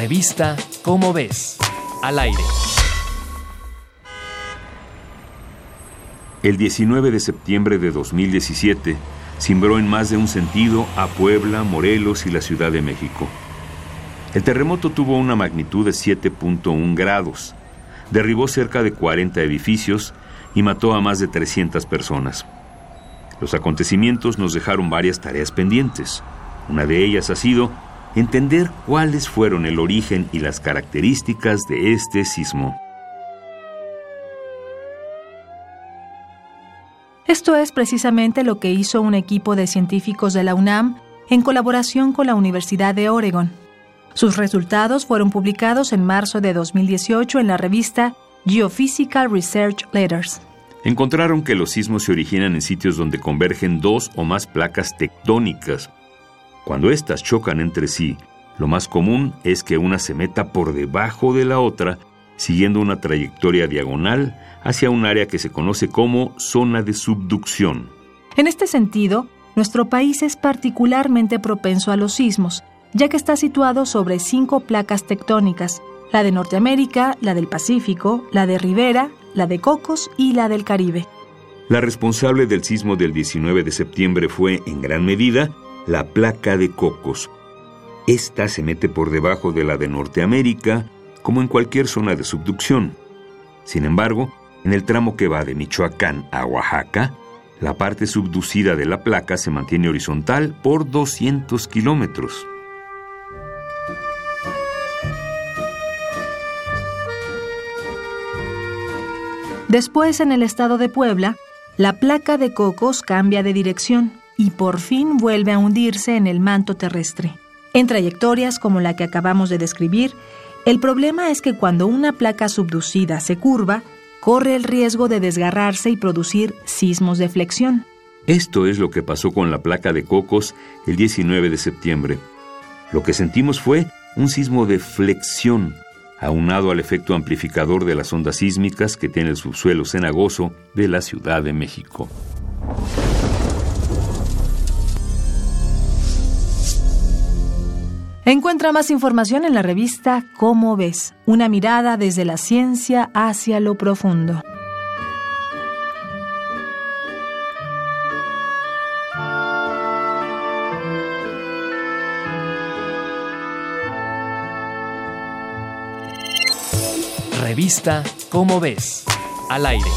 Revista Cómo ves, al aire. El 19 de septiembre de 2017 cimbró en más de un sentido a Puebla, Morelos y la Ciudad de México. El terremoto tuvo una magnitud de 7.1 grados, derribó cerca de 40 edificios y mató a más de 300 personas. Los acontecimientos nos dejaron varias tareas pendientes. Una de ellas ha sido entender cuáles fueron el origen y las características de este sismo. Esto es precisamente lo que hizo un equipo de científicos de la UNAM en colaboración con la Universidad de Oregon. Sus resultados fueron publicados en marzo de 2018 en la revista Geophysical Research Letters. Encontraron que los sismos se originan en sitios donde convergen dos o más placas tectónicas. Cuando éstas chocan entre sí, lo más común es que una se meta por debajo de la otra, siguiendo una trayectoria diagonal hacia un área que se conoce como zona de subducción. En este sentido, nuestro país es particularmente propenso a los sismos, ya que está situado sobre cinco placas tectónicas, la de Norteamérica, la del Pacífico, la de Rivera, la de Cocos y la del Caribe. La responsable del sismo del 19 de septiembre fue, en gran medida, la placa de Cocos. Esta se mete por debajo de la de Norteamérica, como en cualquier zona de subducción. Sin embargo, en el tramo que va de Michoacán a Oaxaca, la parte subducida de la placa se mantiene horizontal por 200 kilómetros. Después, en el estado de Puebla, la placa de Cocos cambia de dirección y por fin vuelve a hundirse en el manto terrestre. En trayectorias como la que acabamos de describir, el problema es que cuando una placa subducida se curva, corre el riesgo de desgarrarse y producir sismos de flexión. Esto es lo que pasó con la placa de Cocos el 19 de septiembre. Lo que sentimos fue un sismo de flexión, aunado al efecto amplificador de las ondas sísmicas que tiene el subsuelo cenagoso de la Ciudad de México. Encuentra más información en la revista Cómo ves, una mirada desde la ciencia hacia lo profundo. Revista Cómo ves, al aire.